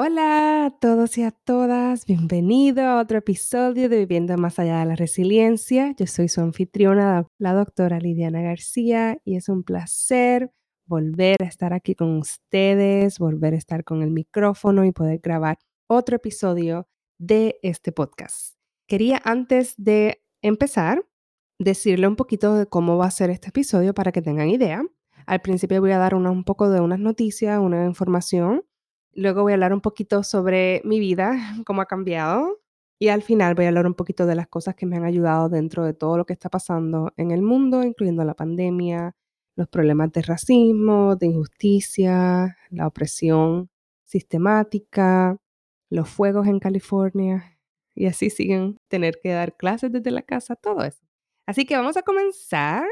Hola a todos y a todas, bienvenido a otro episodio de Viviendo más allá de la resiliencia. Yo soy su anfitriona, la doctora Lidiana García, y es un placer volver a estar aquí con ustedes, volver a estar con el micrófono y poder grabar otro episodio de este podcast. Quería antes de empezar decirle un poquito de cómo va a ser este episodio para que tengan idea. Al principio voy a dar un poco de unas noticias, una información Luego voy a hablar un poquito sobre mi vida, cómo ha cambiado. Y al final voy a hablar un poquito de las cosas que me han ayudado dentro de todo lo que está pasando en el mundo, incluyendo la pandemia, los problemas de racismo, de injusticia, la opresión sistemática, los fuegos en California. Y así siguen tener que dar clases desde la casa, todo eso. Así que vamos a comenzar.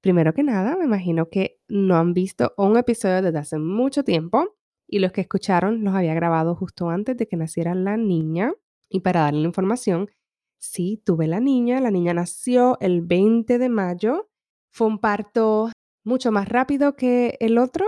Primero que nada, me imagino que no han visto un episodio desde hace mucho tiempo y los que escucharon los había grabado justo antes de que naciera la niña. Y para darle la información, sí, tuve la niña, la niña nació el 20 de mayo, fue un parto mucho más rápido que el otro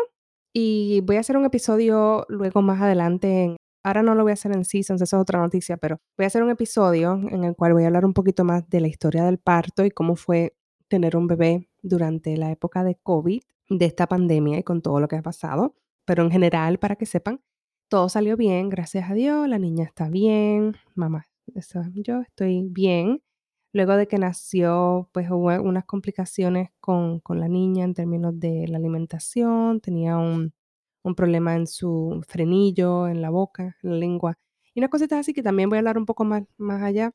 y voy a hacer un episodio luego más adelante. ahora no lo voy a hacer en Seasons, eso es otra noticia, pero voy a hacer un episodio en el cual voy a hablar un poquito más de la historia del parto y cómo fue tener un bebé durante la época de COVID, de esta pandemia y con todo lo que ha pasado pero en general, para que sepan, todo salió bien, gracias a Dios, la niña está bien, mamá, yo estoy bien. Luego de que nació, pues hubo unas complicaciones con, la niña en términos de la alimentación, tenía un, problema en su frenillo, en la boca, en la lengua, y unas cositas así que también voy a hablar un poco más, más allá.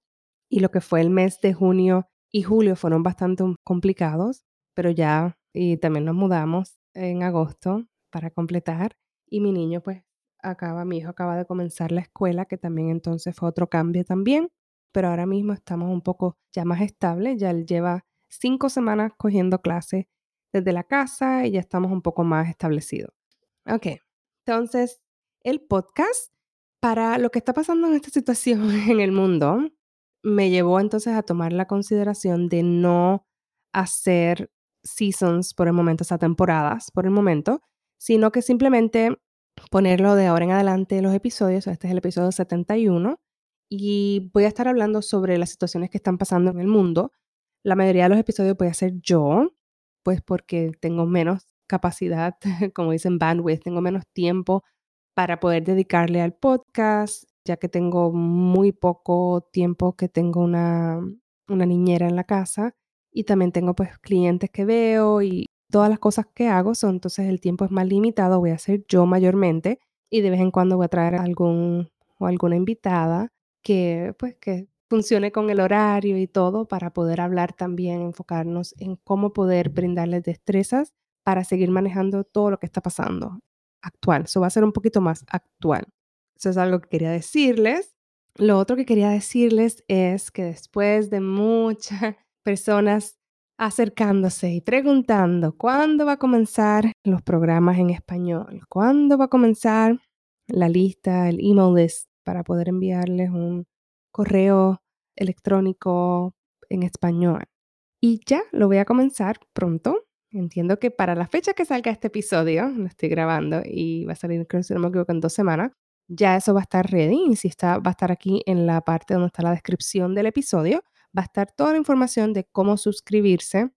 Y lo que fue el mes de junio y julio fueron bastante complicados, pero ya, y también nos mudamos en agosto, para completar. Y mi niño, pues, acaba, mi hijo acaba de comenzar la escuela, que también entonces fue otro cambio también. Pero ahora mismo estamos un poco ya más estables. Ya él lleva cinco semanas cogiendo clases desde la casa y ya estamos un poco más establecidos. Ok, entonces el podcast para lo que está pasando en esta situación en el mundo me llevó entonces a tomar la consideración de no hacer seasons por el momento, o sea, temporadas por el momento, sino que simplemente ponerlo de ahora en adelante los episodios. Este es el episodio 71 y voy a estar hablando sobre las situaciones que están pasando en el mundo. La mayoría de los episodios voy a ser yo, pues porque tengo menos capacidad, como dicen bandwidth, tengo menos tiempo para poder dedicarle al podcast, ya que tengo muy poco tiempo que tengo una, una niñera en la casa y también tengo pues clientes que veo y todas las cosas que hago son, entonces el tiempo es más limitado, voy a hacer yo mayormente y de vez en cuando voy a traer algún o alguna invitada que pues que funcione con el horario y todo para poder hablar también, enfocarnos en cómo poder brindarles destrezas para seguir manejando todo lo que está pasando actual. Eso va a ser un poquito más actual. Eso es algo que quería decirles. Lo otro que quería decirles es que después de muchas personas acercándose y preguntando cuándo va a comenzar los programas en español, cuándo va a comenzar la lista, el email list para poder enviarles un correo electrónico en español. Y ya lo voy a comenzar pronto. Entiendo que para la fecha que salga este episodio, lo estoy grabando y va a salir, creo si no me equivoco, en dos semanas, ya eso va a estar ready. Y si está, va a estar aquí en la parte donde está la descripción del episodio va a estar toda la información de cómo suscribirse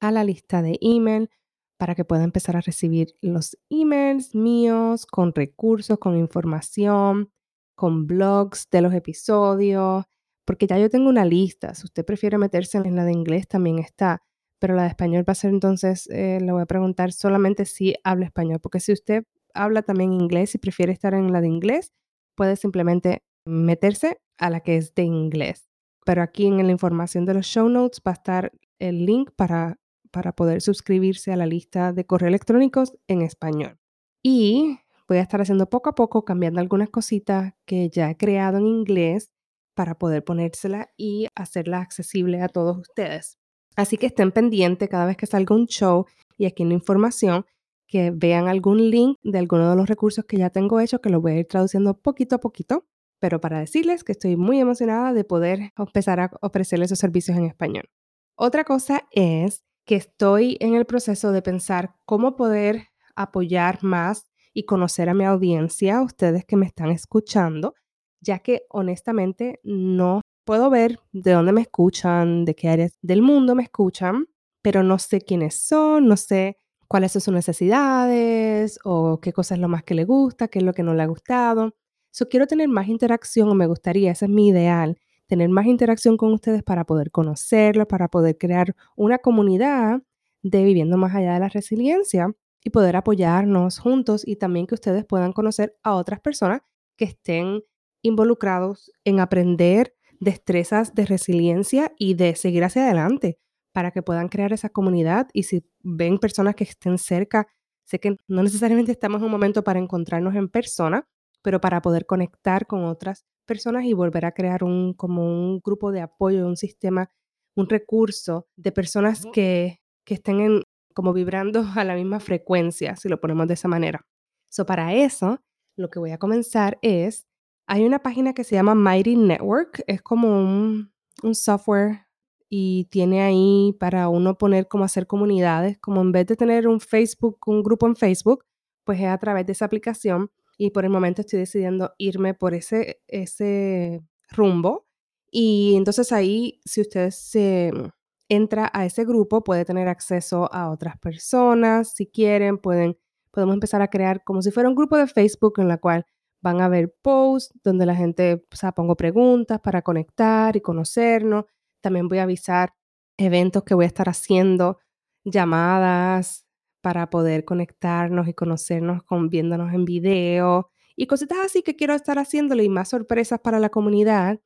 a la lista de email para que pueda empezar a recibir los emails míos con recursos, con información, con blogs de los episodios, porque ya yo tengo una lista. Si usted prefiere meterse en la de inglés, también está, pero la de español va a ser entonces, eh, le voy a preguntar solamente si habla español, porque si usted habla también inglés y prefiere estar en la de inglés, puede simplemente meterse a la que es de inglés pero aquí en la información de los show notes va a estar el link para, para poder suscribirse a la lista de correos electrónicos en español. Y voy a estar haciendo poco a poco, cambiando algunas cositas que ya he creado en inglés para poder ponérsela y hacerla accesible a todos ustedes. Así que estén pendientes cada vez que salga un show y aquí en la información, que vean algún link de alguno de los recursos que ya tengo hecho, que lo voy a ir traduciendo poquito a poquito, pero para decirles que estoy muy emocionada de poder empezar a ofrecerles esos servicios en español. Otra cosa es que estoy en el proceso de pensar cómo poder apoyar más y conocer a mi audiencia, ustedes que me están escuchando, ya que honestamente no puedo ver de dónde me escuchan, de qué áreas del mundo me escuchan, pero no sé quiénes son, no sé cuáles son sus necesidades o qué cosa es lo más que le gusta, qué es lo que no le ha gustado. So, quiero tener más interacción o me gustaría, ese es mi ideal, tener más interacción con ustedes para poder conocerlos, para poder crear una comunidad de viviendo más allá de la resiliencia y poder apoyarnos juntos y también que ustedes puedan conocer a otras personas que estén involucrados en aprender destrezas de resiliencia y de seguir hacia adelante para que puedan crear esa comunidad. Y si ven personas que estén cerca, sé que no necesariamente estamos en un momento para encontrarnos en persona, pero para poder conectar con otras personas y volver a crear un como un grupo de apoyo, un sistema, un recurso de personas que, que estén en, como vibrando a la misma frecuencia, si lo ponemos de esa manera. So, para eso, lo que voy a comenzar es, hay una página que se llama Mighty Network, es como un, un software y tiene ahí para uno poner como hacer comunidades, como en vez de tener un Facebook, un grupo en Facebook, pues es a través de esa aplicación y por el momento estoy decidiendo irme por ese, ese rumbo. Y entonces ahí, si usted se entra a ese grupo, puede tener acceso a otras personas, si quieren, pueden, podemos empezar a crear como si fuera un grupo de Facebook en la cual van a ver posts donde la gente, o sea, pongo preguntas para conectar y conocernos. También voy a avisar eventos que voy a estar haciendo, llamadas, para poder conectarnos y conocernos con, viéndonos en video y cositas así que quiero estar haciéndole y más sorpresas para la comunidad.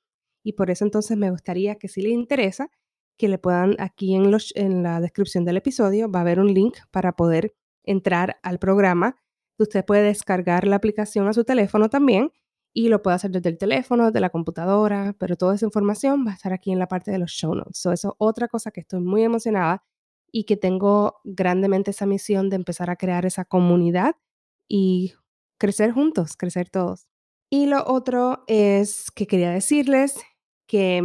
Y por eso entonces me gustaría que si les interesa, que le puedan aquí en, los, en la descripción del episodio, va a haber un link para poder entrar al programa. Usted puede descargar la aplicación a su teléfono también y lo puede hacer desde el teléfono, desde la computadora, pero toda esa información va a estar aquí en la parte de los show notes. eso es otra cosa que estoy muy emocionada y que tengo grandemente esa misión de empezar a crear esa comunidad y crecer juntos, crecer todos. Y lo otro es que quería decirles que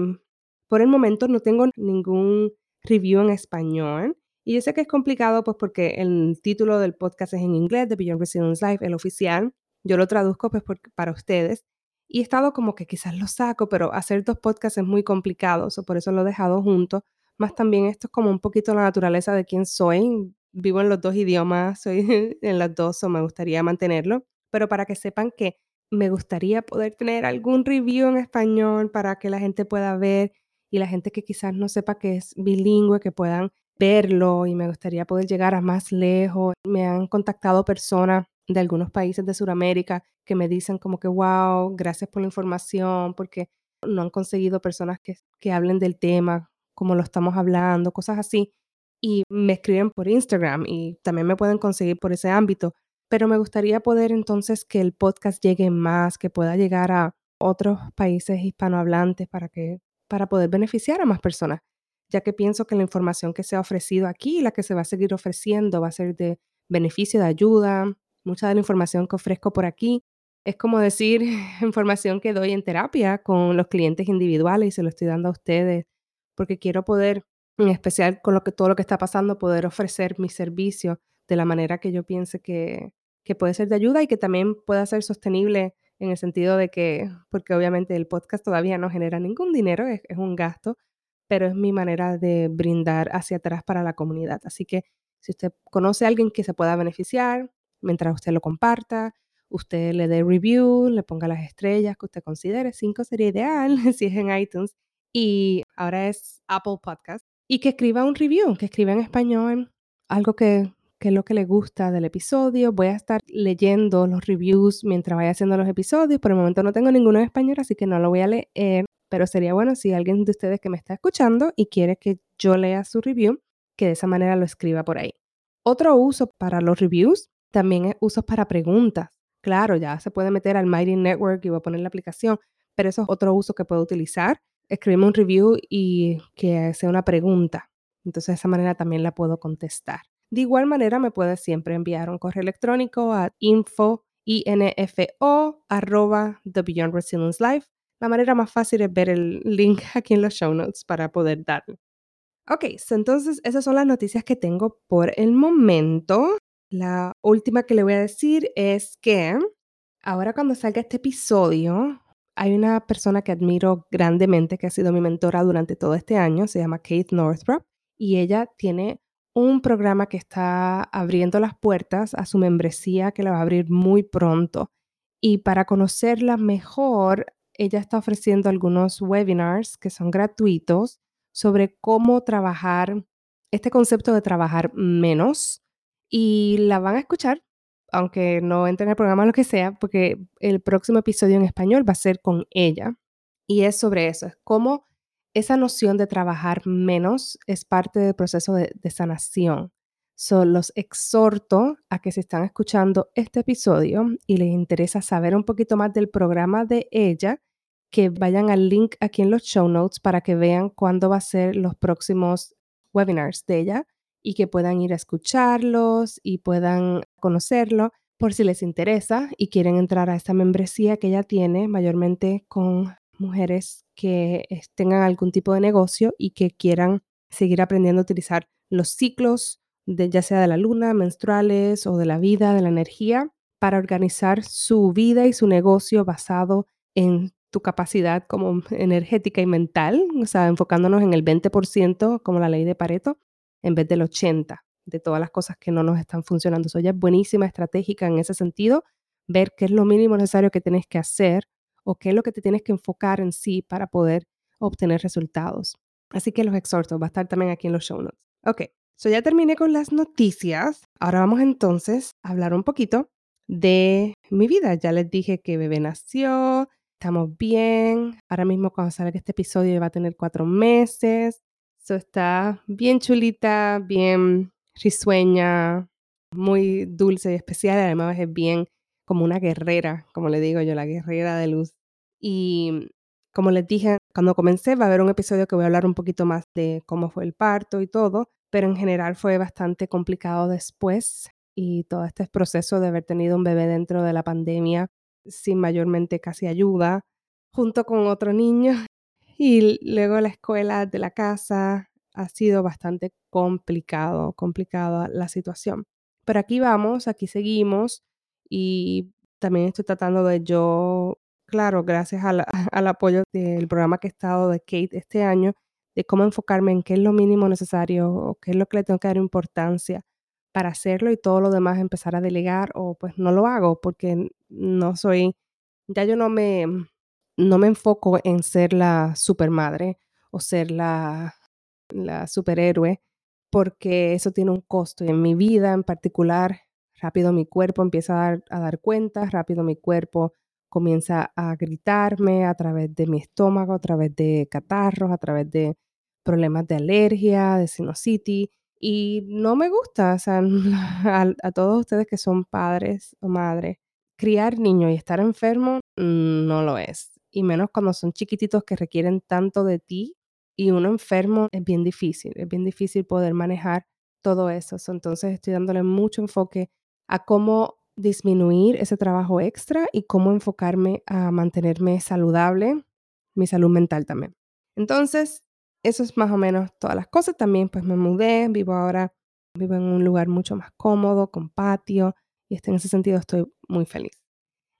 por el momento no tengo ningún review en español. Y yo sé que es complicado pues porque el título del podcast es en inglés, de Beyond Resilience Life, el oficial. Yo lo traduzco pues para ustedes. Y he estado como que quizás lo saco, pero hacer dos podcasts es muy complicado, por eso lo he dejado junto más también esto es como un poquito la naturaleza de quién soy. Vivo en los dos idiomas, soy en las dos, o me gustaría mantenerlo. Pero para que sepan que me gustaría poder tener algún review en español para que la gente pueda ver y la gente que quizás no sepa que es bilingüe, que puedan verlo y me gustaría poder llegar a más lejos. Me han contactado personas de algunos países de Sudamérica que me dicen como que, wow, gracias por la información, porque no han conseguido personas que, que hablen del tema como lo estamos hablando, cosas así. Y me escriben por Instagram y también me pueden conseguir por ese ámbito. Pero me gustaría poder entonces que el podcast llegue más, que pueda llegar a otros países hispanohablantes para que para poder beneficiar a más personas, ya que pienso que la información que se ha ofrecido aquí y la que se va a seguir ofreciendo va a ser de beneficio, de ayuda. Mucha de la información que ofrezco por aquí es como decir información que doy en terapia con los clientes individuales y se lo estoy dando a ustedes porque quiero poder, en especial con lo que, todo lo que está pasando, poder ofrecer mi servicio de la manera que yo piense que, que puede ser de ayuda y que también pueda ser sostenible en el sentido de que, porque obviamente el podcast todavía no genera ningún dinero, es, es un gasto, pero es mi manera de brindar hacia atrás para la comunidad. Así que si usted conoce a alguien que se pueda beneficiar, mientras usted lo comparta, usted le dé review, le ponga las estrellas que usted considere, cinco sería ideal si es en iTunes, y ahora es Apple Podcast, y que escriba un review, que escriba en español algo que, que lo que le gusta del episodio. Voy a estar leyendo los reviews mientras vaya haciendo los episodios. Por el momento no tengo ninguno en español, así que no lo voy a leer, pero sería bueno si alguien de ustedes que me está escuchando y quiere que yo lea su review, que de esa manera lo escriba por ahí. Otro uso para los reviews también es usos para preguntas. Claro, ya se puede meter al Mighty Network y voy a poner la aplicación, pero eso es otro uso que puedo utilizar. Escribirme un review y que sea una pregunta. Entonces, de esa manera también la puedo contestar. De igual manera, me puedes siempre enviar un correo electrónico a info, info arroba The Beyond Resilience Life. La manera más fácil es ver el link aquí en los show notes para poder darlo. Ok, entonces esas son las noticias que tengo por el momento. La última que le voy a decir es que ahora cuando salga este episodio, hay una persona que admiro grandemente, que ha sido mi mentora durante todo este año, se llama Kate Northrop, y ella tiene un programa que está abriendo las puertas a su membresía que la va a abrir muy pronto. Y para conocerla mejor, ella está ofreciendo algunos webinars que son gratuitos sobre cómo trabajar, este concepto de trabajar menos. Y la van a escuchar, aunque no entre en el programa lo que sea, porque el próximo episodio en español va a ser con ella. Y es sobre eso, es cómo esa noción de trabajar menos es parte del proceso de, sanación. So, los exhorto a que se están escuchando este episodio y les interesa saber un poquito más del programa de ella, que vayan al link aquí en los show notes para que vean cuándo va a ser los próximos webinars de ella y que puedan ir a escucharlos y puedan conocerlo por si les interesa y quieren entrar a esta membresía que ella tiene mayormente con mujeres que tengan algún tipo de negocio y que quieran seguir aprendiendo a utilizar los ciclos, de, ya sea de la luna, menstruales o de la vida, de la energía, para organizar su vida y su negocio basado en tu capacidad como energética y mental, o sea, enfocándonos en el 20% como la ley de Pareto, en vez del 80% de todas las cosas que no nos están funcionando. Eso ya es buenísima, estratégica en ese sentido, ver qué es lo mínimo necesario que tienes que hacer o qué es lo que te tienes que enfocar en sí para poder obtener resultados. Así que los exhorto, va a estar también aquí en los show notes. Ok, so ya terminé con las noticias. Ahora vamos entonces a hablar un poquito de mi vida. Ya les dije que bebé nació, estamos bien. Ahora mismo cuando salga este episodio va a tener cuatro meses. So está bien chulita, bien risueña, muy dulce y especial. Además es bien como una guerrera, como le digo yo, la guerrera de luz. Y como les dije, cuando comencé va a haber un episodio que voy a hablar un poquito más de cómo fue el parto y todo, pero en general fue bastante complicado después y todo este proceso de haber tenido un bebé dentro de la pandemia sin mayormente casi ayuda, junto con otro niño y luego la escuela de la casa, ha sido bastante complicado, complicada la situación. Pero aquí vamos, aquí seguimos y también estoy tratando de yo, claro, gracias al apoyo del programa que he estado de Kate este año, de cómo enfocarme en qué es lo mínimo necesario o qué es lo que le tengo que dar importancia para hacerlo y todo lo demás empezar a delegar o pues no lo hago porque no soy, ya yo no me, no me enfoco en ser la supermadre o ser la, superhéroe porque eso tiene un costo y en mi vida en particular rápido mi cuerpo empieza a dar, cuenta, rápido mi cuerpo comienza a gritarme a través de mi estómago, a través de catarros, a través de problemas de alergia, de sinusitis. Y no me gusta, o sea, a, todos ustedes que son padres o madres, criar niños y estar enfermo mm, no lo es. Y menos cuando son chiquititos que requieren tanto de ti. Y uno enfermo es bien difícil, es bien difícil poder manejar todo eso. Entonces estoy dándole mucho enfoque a cómo disminuir ese trabajo extra y cómo enfocarme a mantenerme saludable, mi salud mental también. Entonces, eso es más o menos todas las cosas. También pues me mudé, vivo ahora, vivo en un lugar mucho más cómodo, con patio, y en ese sentido estoy muy feliz.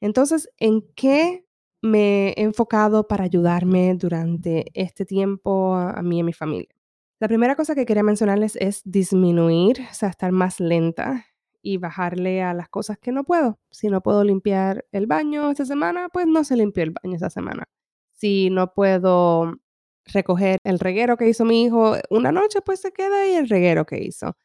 Entonces, ¿en qué me he enfocado para ayudarme durante este tiempo a, mí y a mi familia? La primera cosa que quería mencionarles es disminuir, o sea, estar más lenta y bajarle a las cosas que no puedo. Si no puedo limpiar el baño esta semana, pues no se limpió el baño esta semana. Si no puedo recoger el reguero que hizo mi hijo una noche, pues se queda ahí el reguero que hizo.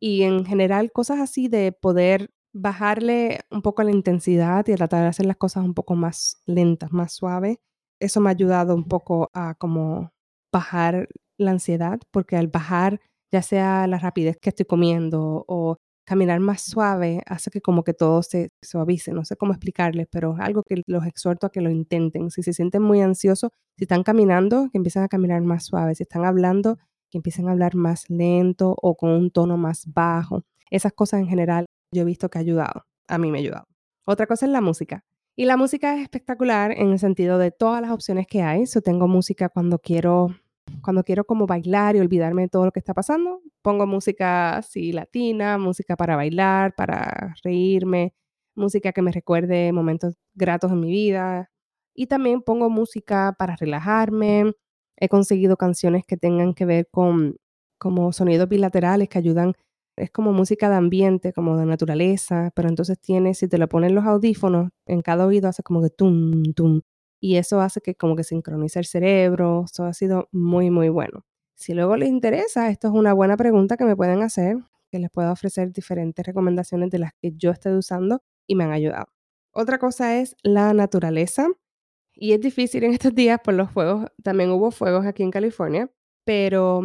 Y en general, cosas así de poder bajarle un poco la intensidad y tratar de hacer las cosas un poco más lentas, más suaves. Eso me ha ayudado un poco a como bajar la ansiedad, porque al bajar ya sea la rapidez que estoy comiendo o caminar más suave, hace que como que todo se suavice. No sé cómo explicarles, pero es algo que los exhorto a que lo intenten. Si se sienten muy ansiosos, si están caminando, que empiecen a caminar más suave. Si están hablando, que empiecen a hablar más lento o con un tono más bajo. Esas cosas en general yo he visto que ha ayudado. A mí me ha ayudado. Otra cosa es la música. Y la música es espectacular en el sentido de todas las opciones que hay. Yo tengo música cuando quiero, cuando quiero como bailar y olvidarme de todo lo que está pasando. Pongo música así latina, música para bailar, para reírme, música que me recuerde momentos gratos en mi vida. Y también pongo música para relajarme. He conseguido canciones que tengan que ver con como sonidos bilaterales que ayudan es como música de ambiente, como de naturaleza, pero entonces tiene, si te lo ponen los audífonos, en cada oído hace como que tum, tum, y eso hace que como que sincronice el cerebro, eso ha sido muy, muy bueno. Si luego les interesa, esto es una buena pregunta que me pueden hacer, que les puedo ofrecer diferentes recomendaciones de las que yo estoy usando y me han ayudado. Otra cosa es la naturaleza, y es difícil en estos días por los fuegos, también hubo fuegos aquí en California, pero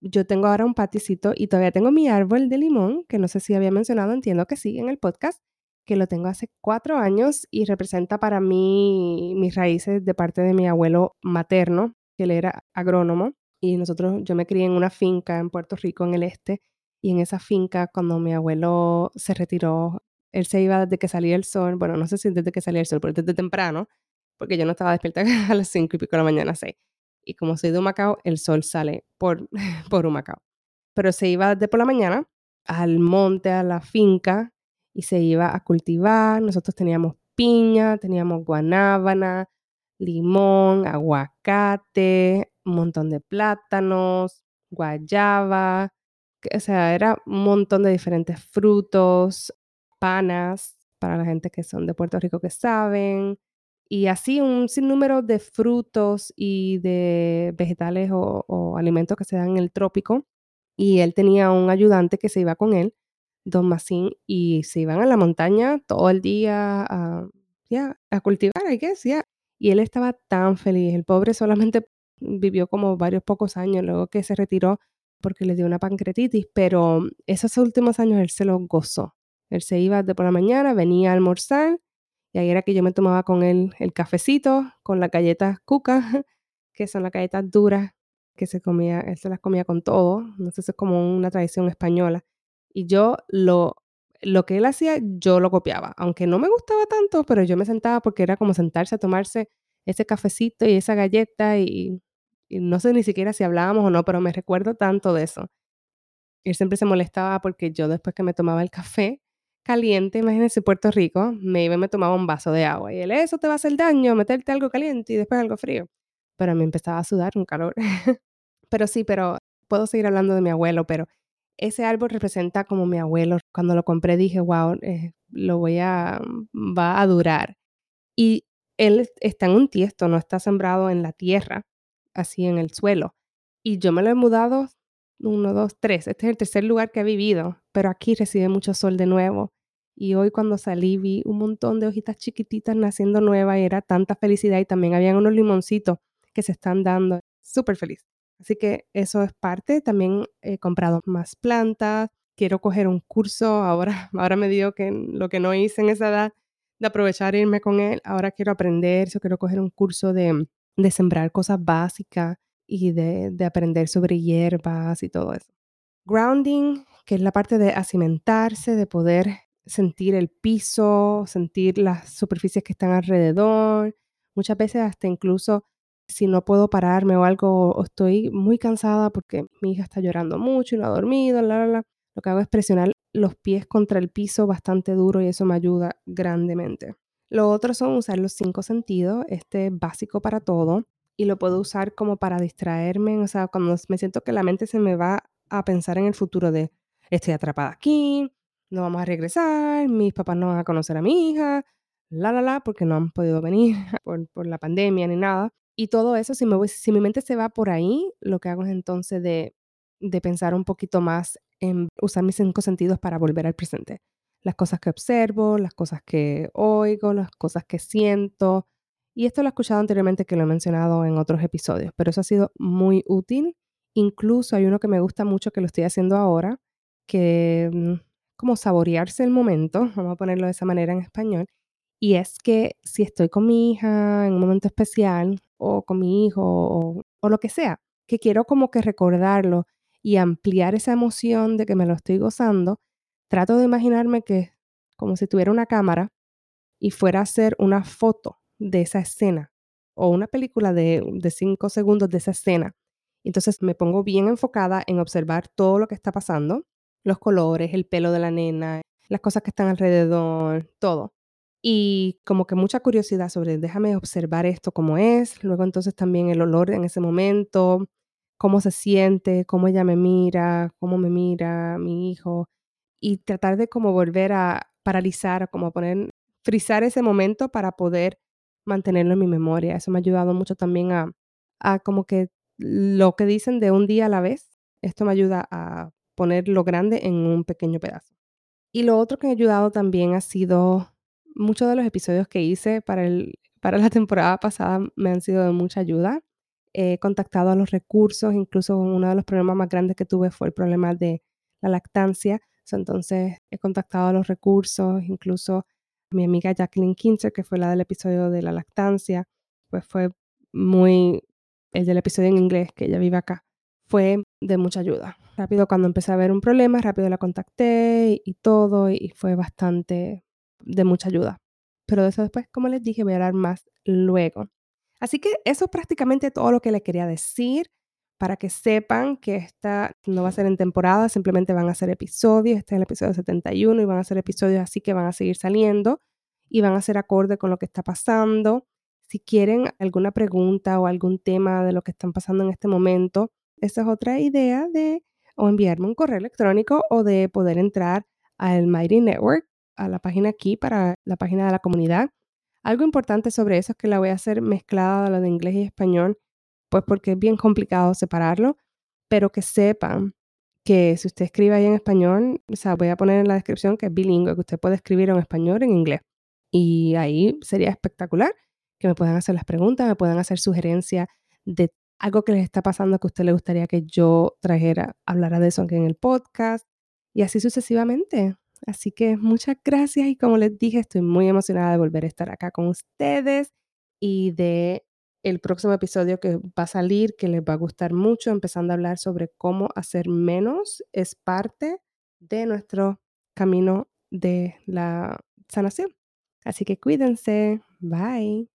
yo tengo ahora un paticito y todavía tengo mi árbol de limón, que no sé si había mencionado, entiendo que sí, en el podcast, que lo tengo hace cuatro años y representa para mí mis raíces de parte de mi abuelo materno, que él era agrónomo. Y nosotros, yo me crié en una finca en Puerto Rico, en el este, y en esa finca, cuando mi abuelo se retiró, él se iba desde que salía el sol, bueno, no sé si desde que salía el sol, pero desde temprano, porque yo no estaba despierta a las cinco y pico de la mañana, seis y como soy de Humacao, el sol sale por, por Humacao. Pero se iba de por la mañana al monte, a la finca, y se iba a cultivar. Nosotros teníamos piña, teníamos guanábana, limón, aguacate, un montón de plátanos, guayaba, o sea, era un montón de diferentes frutos, panas, para la gente que son de Puerto Rico que saben, y así un sinnúmero de frutos y de vegetales o, alimentos que se dan en el trópico. Y él tenía un ayudante que se iba con él, Don Massín, y se iban a la montaña todo el día a, a cultivar, I guess, yeah. Y él estaba tan feliz. El pobre solamente vivió como varios pocos años luego que se retiró porque le dio una pancreatitis, pero esos últimos años él se los gozó. Él se iba de por la mañana, venía a almorzar y ahí era que yo me tomaba con él el cafecito, con las galletas cuca, que son las galletas duras, que se comía, él se las comía con todo. Si es como una tradición española. Y yo lo, lo que él hacía, yo lo copiaba. Aunque no me gustaba tanto, pero yo me sentaba porque era como sentarse a tomarse ese cafecito y esa galleta y no sé ni siquiera si hablábamos o no, pero me recuerdo tanto de eso. Él siempre se molestaba porque yo después que me tomaba el café, caliente, imagínense Puerto Rico, me iba me tomaba un vaso de agua y él, eso te va a hacer daño, meterte algo caliente y después algo frío. Pero a mí empezaba a sudar un calor. pero sí, pero puedo seguir hablando de mi abuelo, pero ese árbol representa como mi abuelo. Cuando lo compré dije, wow, eh, lo voy a, va a durar. Y él está en un tiesto, no está sembrado en la tierra, así en el suelo. Y yo me lo he mudado uno, dos, tres. Este es el tercer lugar que he vivido, pero aquí recibe mucho sol de nuevo. Y hoy cuando salí vi un montón de hojitas chiquititas naciendo nuevas era tanta felicidad y también habían unos limoncitos que se están dando. Súper feliz. Así que eso es parte. También he comprado más plantas. Quiero coger un curso. Ahora, ahora me digo que lo que no hice en esa edad de aprovechar e irme con él, ahora quiero aprender. Yo quiero coger un curso de, de sembrar cosas básicas y de, de aprender sobre hierbas y todo eso. Grounding, que es la parte de acimentarse, de poder sentir el piso, sentir las superficies que están alrededor. Muchas veces hasta incluso si no puedo pararme o algo, o estoy muy cansada porque mi hija está llorando mucho y no ha dormido, la, la, la, lo que hago es presionar los pies contra el piso bastante duro y eso me ayuda grandemente. Lo otro son usar los cinco sentidos, este es básico para todo y lo puedo usar como para distraerme, o sea, cuando me siento que la mente se me va a pensar en el futuro de estoy atrapada aquí, no vamos a regresar, mis papás no van a conocer a mi hija, la, la, la, porque no han podido venir por, la pandemia ni nada. Y todo eso, si, me voy, si mi mente se va por ahí, lo que hago es entonces de, de pensar un poquito más en usar mis cinco sentidos para volver al presente. Las cosas que observo, las cosas que oigo, las cosas que siento, y esto lo he escuchado anteriormente que lo he mencionado en otros episodios, pero eso ha sido muy útil Incluso hay uno que me gusta mucho que lo estoy haciendo ahora, que mm, como saborearse el momento, vamos a ponerlo de esa manera en español, y es que si estoy con mi hija en un momento especial o con mi hijo o, lo que sea, que quiero como que recordarlo y ampliar esa emoción de que me lo estoy gozando, trato de imaginarme que como si tuviera una cámara y fuera a hacer una foto de esa escena o una película de, de cinco segundos de esa escena. Entonces me pongo bien enfocada en observar todo lo que está pasando, los colores, el pelo de la nena, las cosas que están alrededor, todo. Y como que mucha curiosidad sobre, déjame observar esto como es, luego entonces también el olor en ese momento, cómo se siente, cómo ella me mira, cómo me mira mi hijo, y tratar de como volver a paralizar, como poner, frizar ese momento para poder mantenerlo en mi memoria. Eso me ha ayudado mucho también a, a como que lo que dicen de un día a la vez, esto me ayuda a poner lo grande en un pequeño pedazo. Y lo otro que ha ayudado también ha sido muchos de los episodios que hice para, el, para la temporada pasada me han sido de mucha ayuda. He contactado a los recursos, incluso uno de los problemas más grandes que tuve fue el problema de la lactancia. Entonces he contactado a los recursos, incluso a mi amiga Jacqueline Kinzer, que fue la del episodio de la lactancia, pues fue muy, el del episodio en inglés, que ella vive acá, fue de mucha ayuda. Rápido cuando empecé a ver un problema, rápido la contacté y, todo, y fue bastante de mucha ayuda. Pero de eso después, como les dije, voy a hablar más luego. Así que eso es prácticamente todo lo que les quería decir para que sepan que esta no va a ser en temporada, simplemente van a ser episodios. Este es el episodio 71 y van a ser episodios así que van a seguir saliendo y van a ser acorde con lo que está pasando. Si quieren alguna pregunta o algún tema de lo que están pasando en este momento, esa es otra idea de o enviarme un correo electrónico o de poder entrar al Mighty Network a la página aquí para la página de la comunidad. Algo importante sobre eso es que la voy a hacer mezclada a lo de inglés y español, pues porque es bien complicado separarlo, pero que sepan que si usted escribe ahí en español, o sea, voy a poner en la descripción que es bilingüe, que usted puede escribir en español en inglés. Y ahí sería espectacular que me puedan hacer las preguntas, me puedan hacer sugerencias de algo que les está pasando que a usted le gustaría que yo trajera, hablara de eso aquí en el podcast y así sucesivamente. Así que muchas gracias y como les dije, estoy muy emocionada de volver a estar acá con ustedes y de el próximo episodio que va a salir, que les va a gustar mucho, empezando a hablar sobre cómo hacer menos es parte de nuestro camino de la sanación. Así que cuídense. Bye.